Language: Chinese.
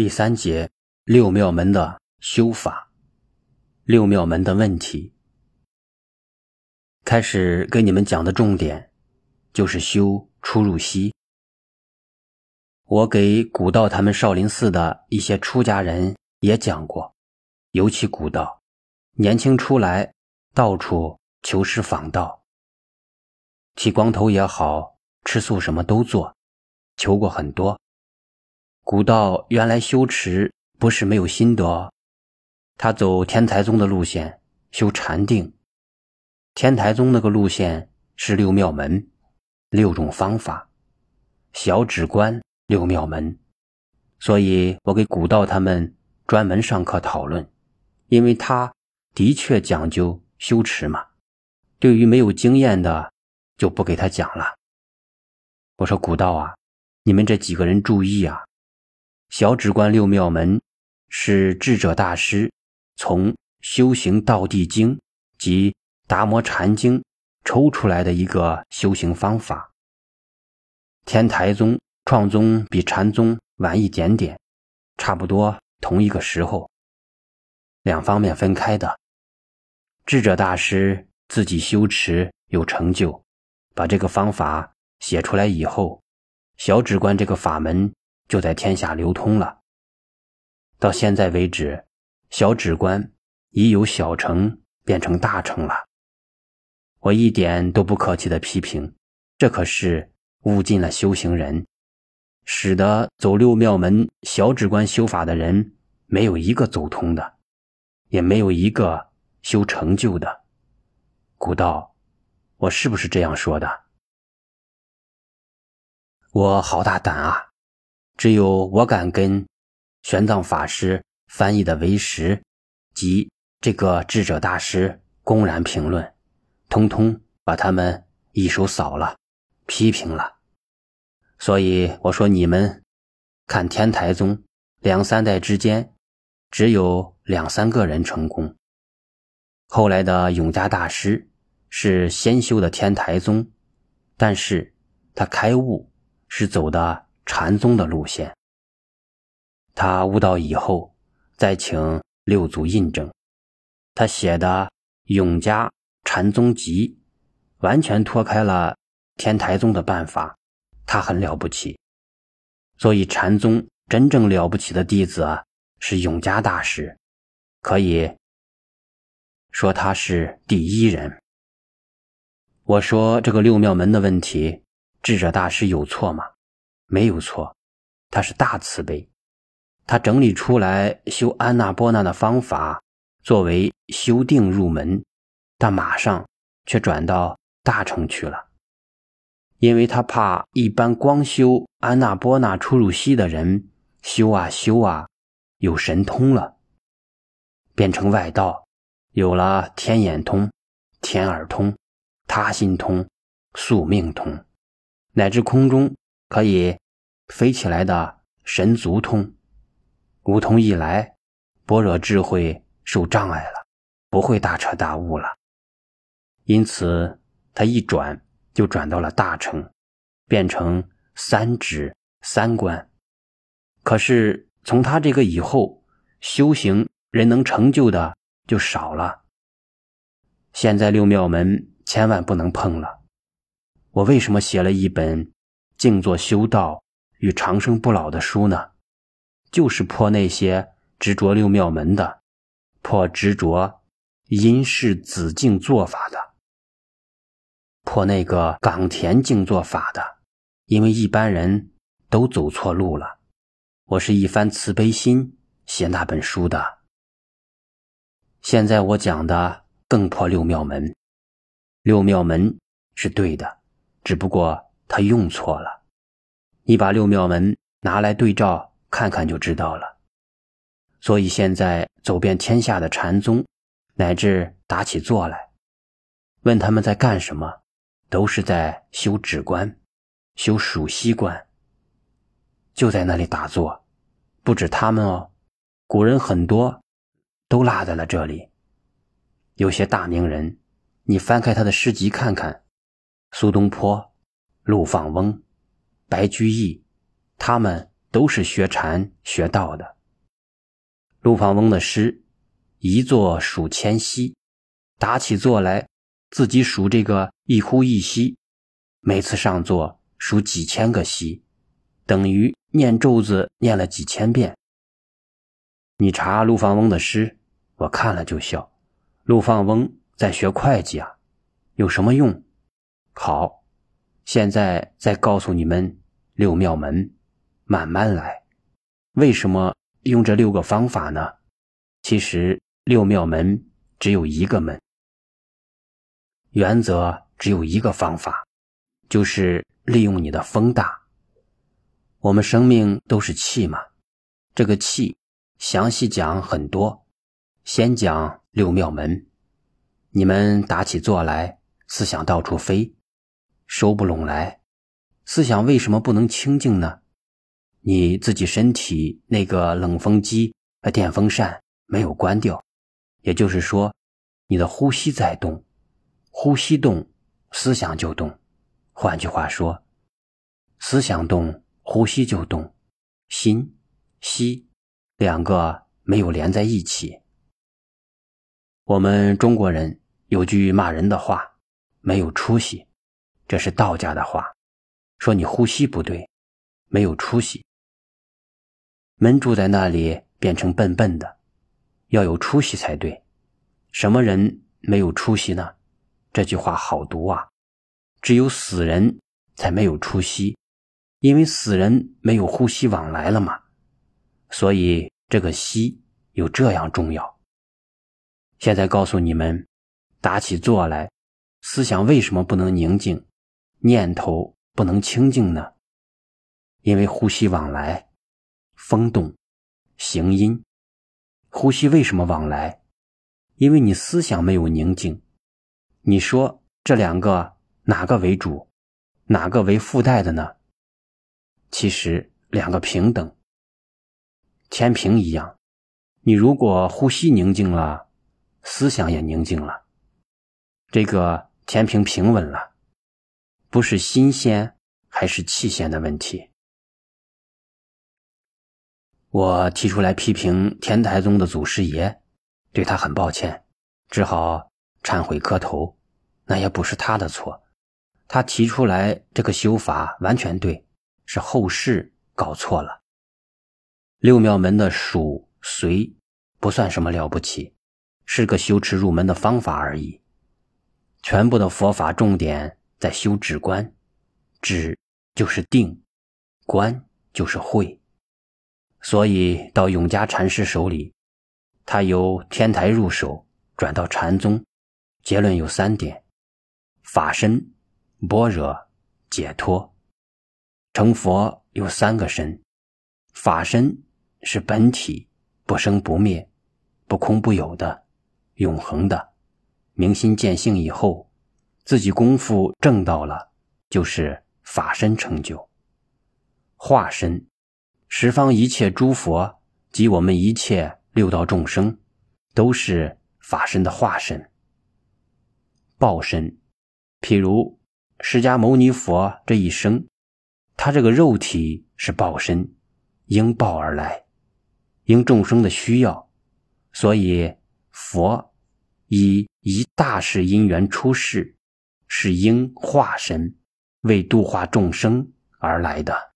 第三节六妙门的修法，六妙门的问题。开始给你们讲的重点就是修出入息。我给古道他们少林寺的一些出家人也讲过，尤其古道年轻出来，到处求师访道，剃光头也好，吃素什么都做，求过很多。古道原来修持不是没有心得，他走天台宗的路线修禅定。天台宗那个路线是六妙门，六种方法，小指观六妙门。所以我给古道他们专门上课讨论，因为他的确讲究修持嘛。对于没有经验的，就不给他讲了。我说古道啊，你们这几个人注意啊。小止观六妙门是智者大师从《修行道地经》及《达摩禅经》抽出来的一个修行方法。天台宗创宗比禅宗晚一点点，差不多同一个时候，两方面分开的。智者大师自己修持有成就，把这个方法写出来以后，小止观这个法门。就在天下流通了。到现在为止，小止观已由小乘变成大乘了。我一点都不客气的批评，这可是误尽了修行人，使得走六庙门小止观修法的人没有一个走通的，也没有一个修成就的。古道，我是不是这样说的？我好大胆啊！只有我敢跟玄奘法师翻译的为实及这个智者大师公然评论，通通把他们一手扫了，批评了。所以我说，你们看天台宗两三代之间，只有两三个人成功。后来的永嘉大师是先修的天台宗，但是他开悟是走的。禅宗的路线，他悟道以后，再请六祖印证。他写的《永嘉禅宗集》，完全脱开了天台宗的办法，他很了不起。所以禅宗真正了不起的弟子啊，是永嘉大师，可以说他是第一人。我说这个六妙门的问题，智者大师有错吗？没有错，他是大慈悲，他整理出来修安那波那的方法，作为修定入门，但马上却转到大乘去了，因为他怕一般光修安那波那出入息的人修啊修啊，有神通了，变成外道，有了天眼通、天耳通、他心通、宿命通，乃至空中。可以飞起来的神足通，悟通一来，般若智慧受障碍了，不会大彻大悟了。因此，他一转就转到了大乘，变成三指三观。可是从他这个以后，修行人能成就的就少了。现在六妙门千万不能碰了。我为什么写了一本？静坐修道与长生不老的书呢，就是破那些执着六妙门的，破执着因式子静做法的，破那个冈田静做法的，因为一般人都走错路了。我是一番慈悲心写那本书的。现在我讲的更破六妙门，六妙门是对的，只不过。他用错了，你把六妙门拿来对照看看就知道了。所以现在走遍天下的禅宗，乃至打起坐来，问他们在干什么，都是在修止观、修数息观，就在那里打坐。不止他们哦，古人很多都落在了这里。有些大名人，你翻开他的诗集看看，苏东坡。陆放翁、白居易，他们都是学禅学道的。陆放翁的诗，一坐数千息，打起坐来，自己数这个一呼一吸，每次上座数几千个息，等于念咒子念了几千遍。你查陆放翁的诗，我看了就笑。陆放翁在学会计啊，有什么用？好，现在再告诉你们六妙门，慢慢来。为什么用这六个方法呢？其实六妙门只有一个门，原则只有一个方法，就是利用你的风大。我们生命都是气嘛，这个气详细讲很多，先讲六妙门。你们打起坐来，思想到处飞。收不拢来，思想为什么不能清净呢？你自己身体那个冷风机和电风扇没有关掉，也就是说，你的呼吸在动，呼吸动，思想就动。换句话说，思想动，呼吸就动，心、息两个没有连在一起。我们中国人有句骂人的话：没有出息。这是道家的话，说你呼吸不对，没有出息。闷住在那里变成笨笨的，要有出息才对。什么人没有出息呢？这句话好读啊！只有死人才没有出息，因为死人没有呼吸往来了嘛。所以这个息有这样重要。现在告诉你们，打起坐来，思想为什么不能宁静？念头不能清净呢，因为呼吸往来，风动，行音。呼吸为什么往来？因为你思想没有宁静。你说这两个哪个为主，哪个为附带的呢？其实两个平等，天平一样。你如果呼吸宁静了，思想也宁静了，这个天平平稳了。不是新鲜还是气鲜的问题。我提出来批评天台宗的祖师爷，对他很抱歉，只好忏悔磕头。那也不是他的错，他提出来这个修法完全对，是后世搞错了。六妙门的数随不算什么了不起，是个修持入门的方法而已。全部的佛法重点。在修止观，止就是定，观就是慧。所以到永嘉禅师手里，他由天台入手，转到禅宗，结论有三点：法身、般若、解脱。成佛有三个身，法身是本体，不生不灭，不空不有的，永恒的。明心见性以后。自己功夫正到了，就是法身成就。化身，十方一切诸佛及我们一切六道众生，都是法身的化身。报身，譬如释迦牟尼佛这一生，他这个肉体是报身，应报而来，应众生的需要，所以佛以一大事因缘出世。是因化身为度化众生而来的。